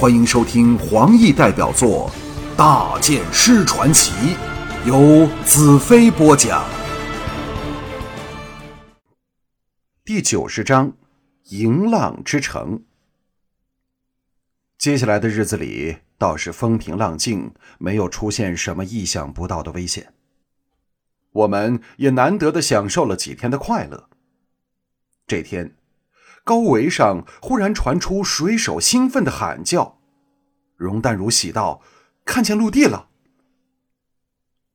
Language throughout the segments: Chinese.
欢迎收听黄奕代表作《大剑师传奇》，由子飞播讲。第九十章：迎浪之城。接下来的日子里倒是风平浪静，没有出现什么意想不到的危险。我们也难得的享受了几天的快乐。这天。高围上忽然传出水手兴奋的喊叫，容淡如喜道：“看见陆地了！”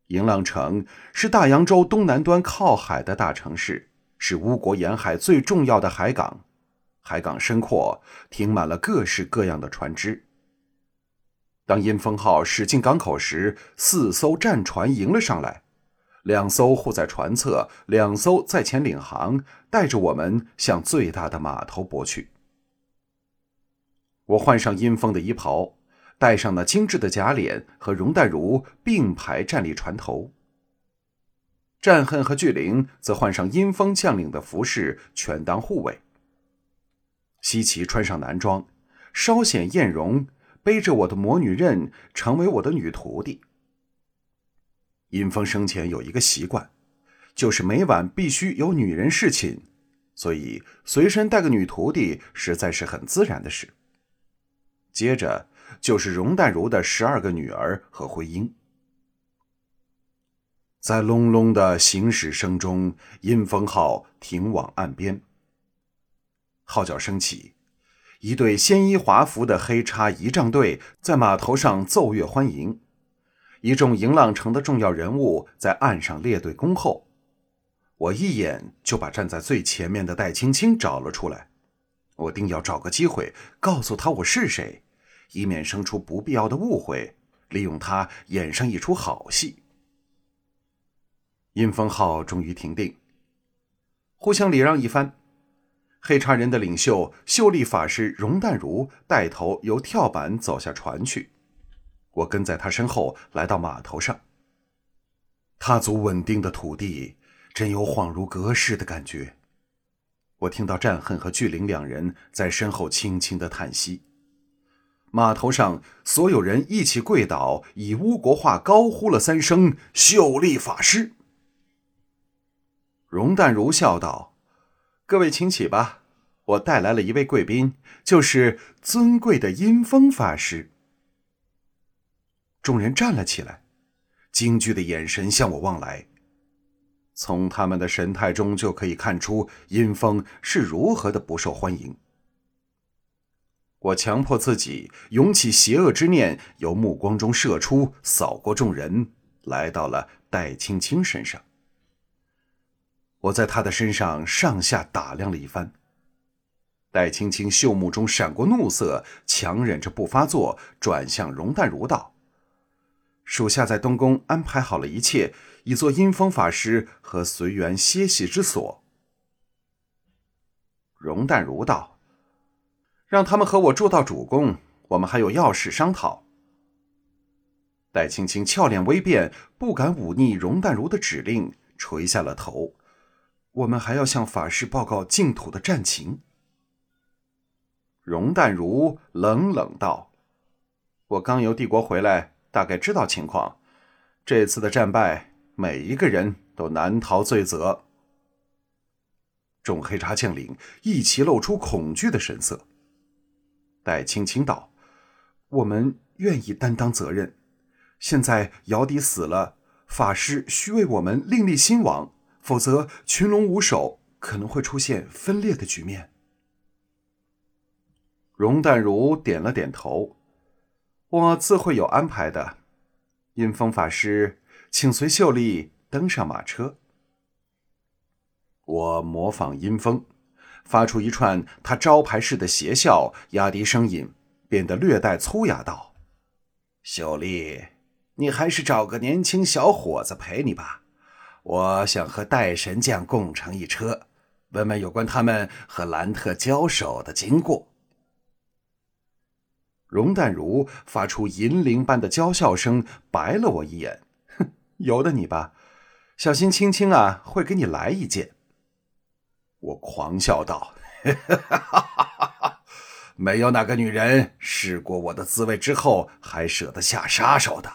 银浪城是大洋洲东南端靠海的大城市，是乌国沿海最重要的海港。海港深阔，停满了各式各样的船只。当阴风号驶进港口时，四艘战船迎了上来。两艘护在船侧，两艘在前领航，带着我们向最大的码头泊去。我换上阴风的衣袍，戴上那精致的假脸，和容淡如并排站立船头。战恨和巨灵则换上阴风将领的服饰，全当护卫。西岐穿上男装，稍显艳容，背着我的魔女刃，成为我的女徒弟。尹风生前有一个习惯，就是每晚必须有女人侍寝，所以随身带个女徒弟实在是很自然的事。接着就是容淡如的十二个女儿和徽英。在隆隆的行驶声中，阴风号停往岸边。号角声起，一队鲜衣华服的黑叉仪仗队在码头上奏乐欢迎。一众迎浪城的重要人物在岸上列队恭候，我一眼就把站在最前面的戴青青找了出来。我定要找个机会告诉他我是谁，以免生出不必要的误会，利用他演上一出好戏。阴风号终于停定，互相礼让一番。黑茶人的领袖秀丽法师容淡如带头由跳板走下船去。我跟在他身后来到码头上。踏足稳定的土地，真有恍如隔世的感觉。我听到战恨和巨灵两人在身后轻轻的叹息。码头上所有人一起跪倒，以巫国话高呼了三声“秀丽法师”。容淡如笑道：“各位请起吧，我带来了一位贵宾，就是尊贵的阴风法师。”众人站了起来，惊惧的眼神向我望来。从他们的神态中就可以看出阴风是如何的不受欢迎。我强迫自己涌起邪恶之念，由目光中射出，扫过众人，来到了戴青青身上。我在他的身上上下打量了一番。戴青青秀目中闪过怒色，强忍着不发作，转向容淡如道。属下在东宫安排好了一切，以做阴风法师和随缘歇息之所。容淡如道：“让他们和我住到主宫，我们还有要事商讨。”戴青青俏脸微变，不敢忤逆容淡如的指令，垂下了头。我们还要向法师报告净土的战情。容淡如冷冷道：“我刚由帝国回来。”大概知道情况，这次的战败，每一个人都难逃罪责。众黑茶将领一齐露出恐惧的神色。戴青青道：“我们愿意担当责任。现在姚笛死了，法师需为我们另立新王，否则群龙无首，可能会出现分裂的局面。”容淡如点了点头。我自会有安排的，阴风法师，请随秀丽登上马车。我模仿阴风，发出一串他招牌式的邪笑，压低声音，变得略带粗哑，道：“秀丽，你还是找个年轻小伙子陪你吧。我想和戴神将共乘一车，问问有关他们和兰特交手的经过。”容淡如发出银铃般的娇笑声，白了我一眼：“哼，由得你吧，小心青青啊，会给你来一剑。”我狂笑道：“哈哈哈！没有哪个女人试过我的滋味之后还舍得下杀手的，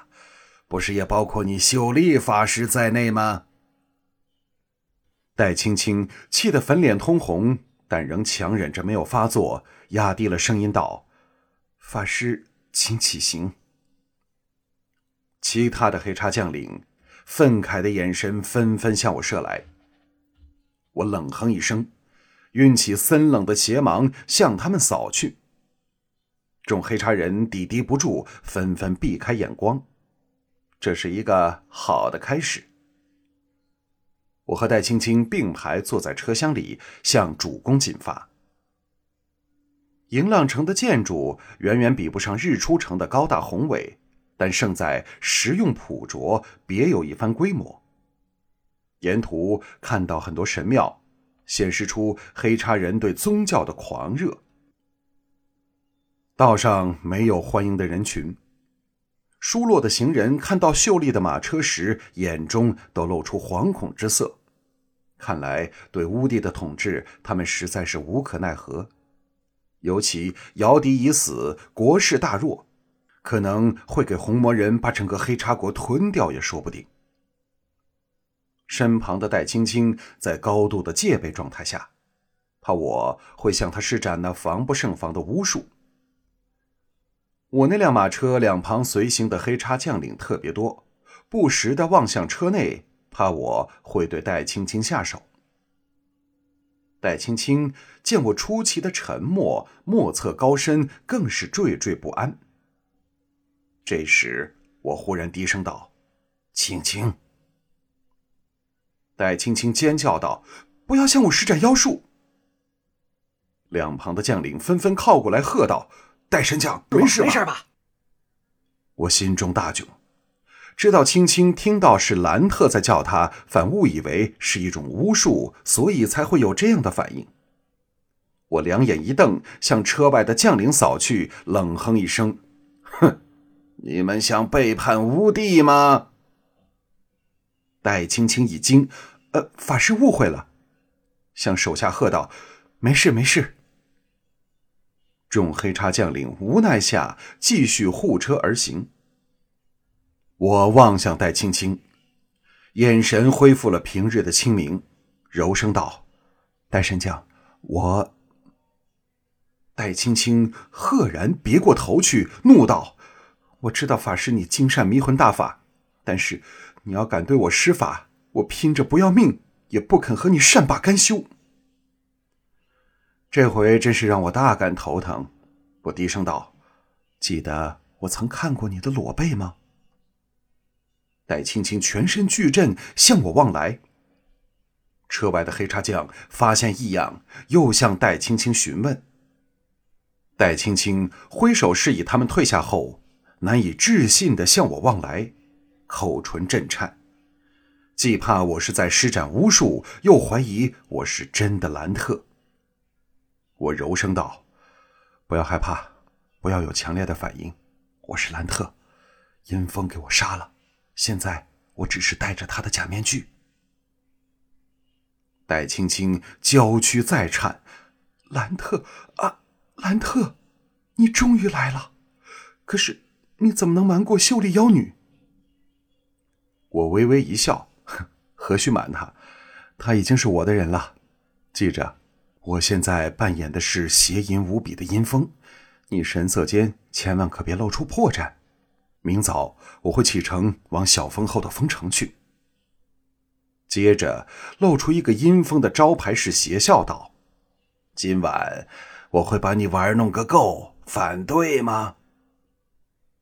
不是也包括你秀丽法师在内吗？戴青青气得粉脸通红，但仍强忍着没有发作，压低了声音道：“法师，请起行。”其他的黑叉将领愤慨的眼神纷纷向我射来。我冷哼一声。运起森冷的邪芒向他们扫去，众黑叉人抵敌不住，纷纷避开眼光。这是一个好的开始。我和戴青青并排坐在车厢里，向主公进发。银浪城的建筑远远比不上日出城的高大宏伟，但胜在实用朴拙，别有一番规模。沿途看到很多神庙。显示出黑叉人对宗教的狂热。道上没有欢迎的人群，疏落的行人看到秀丽的马车时，眼中都露出惶恐之色。看来对乌帝的统治，他们实在是无可奈何。尤其姚笛已死，国势大弱，可能会给红魔人把整个黑叉国吞掉也说不定。身旁的戴青青在高度的戒备状态下，怕我会向他施展那防不胜防的巫术。我那辆马车两旁随行的黑叉将领特别多，不时的望向车内，怕我会对戴青青下手。戴青青见我出奇的沉默，莫测高深，更是惴惴不安。这时，我忽然低声道：“青青。”戴青青尖叫道：“不要向我施展妖术！”两旁的将领纷纷靠过来喝道：“戴神将，没事没事吧？”我心中大窘，知道青青听到是兰特在叫他，反误以为是一种巫术，所以才会有这样的反应。我两眼一瞪，向车外的将领扫去，冷哼一声：“哼，你们想背叛乌帝吗？”戴青青一惊。呃，法师误会了，向手下喝道：“没事，没事。”众黑叉将领无奈下继续护车而行。我望向戴青青，眼神恢复了平日的清明，柔声道：“戴神将，我……”戴青青赫然别过头去，怒道：“我知道法师你精善迷魂大法，但是你要敢对我施法。”我拼着不要命，也不肯和你善罢甘休。这回真是让我大感头疼。我低声道：“记得我曾看过你的裸背吗？”戴青青全身巨震，向我望来。车外的黑茶匠发现异样，又向戴青青询问。戴青青挥手示意他们退下后，难以置信的向我望来，口唇震颤。既怕我是在施展巫术，又怀疑我是真的兰特。我柔声道：“不要害怕，不要有强烈的反应。我是兰特，阴风给我杀了，现在我只是戴着他的假面具。”戴青青娇躯再颤：“兰特啊，兰特，你终于来了！可是你怎么能瞒过秀丽妖女？”我微微一笑。何须瞒他？他已经是我的人了。记着，我现在扮演的是邪淫无比的阴风，你神色间千万可别露出破绽。明早我会启程往小风后的封城去。接着露出一个阴风的招牌式邪笑道：“今晚我会把你玩弄个够，反对吗？”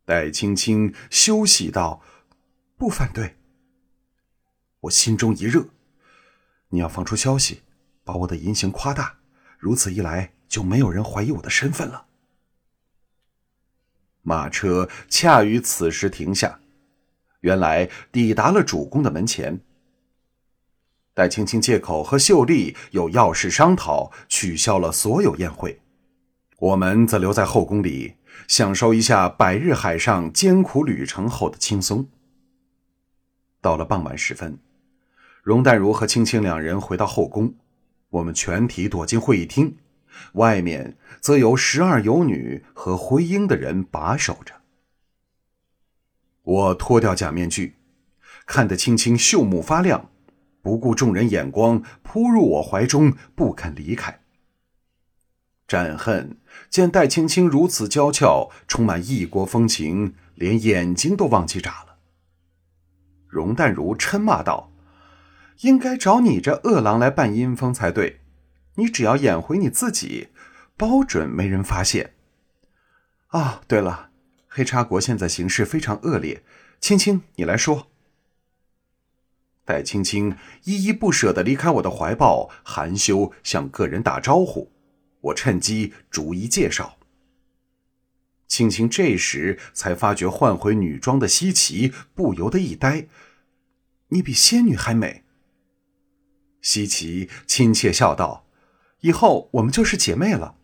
戴青青休息道：“不反对。”我心中一热，你要放出消息，把我的言行夸大，如此一来就没有人怀疑我的身份了。马车恰于此时停下，原来抵达了主公的门前。戴青青借口和秀丽有要事商讨，取消了所有宴会，我们则留在后宫里，享受一下百日海上艰苦旅程后的轻松。到了傍晚时分。容淡如和青青两人回到后宫，我们全体躲进会议厅，外面则由十二游女和灰鹰的人把守着。我脱掉假面具，看得青青秀目发亮，不顾众人眼光，扑入我怀中，不肯离开。战恨见戴青青如此娇俏，充满异国风情，连眼睛都忘记眨了。容淡如嗔骂道：“应该找你这恶狼来扮阴风才对，你只要演回你自己，包准没人发现。”啊，对了，黑叉国现在形势非常恶劣，青青，你来说。戴青青依依不舍地离开我的怀抱，含羞向个人打招呼。我趁机逐一介绍。青青这时才发觉换回女装的稀奇，不由得一呆：“你比仙女还美。”西奇亲切笑道：“以后我们就是姐妹了。”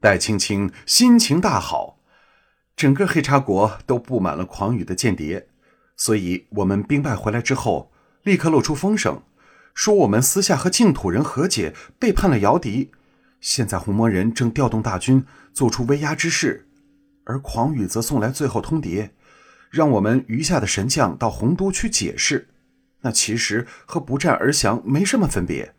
戴青青心情大好，整个黑茶国都布满了狂语的间谍，所以我们兵败回来之后，立刻露出风声。说我们私下和净土人和解，背叛了姚笛。现在红魔人正调动大军，做出威压之势，而狂羽则送来最后通牒，让我们余下的神将到洪都去解释。那其实和不战而降没什么分别。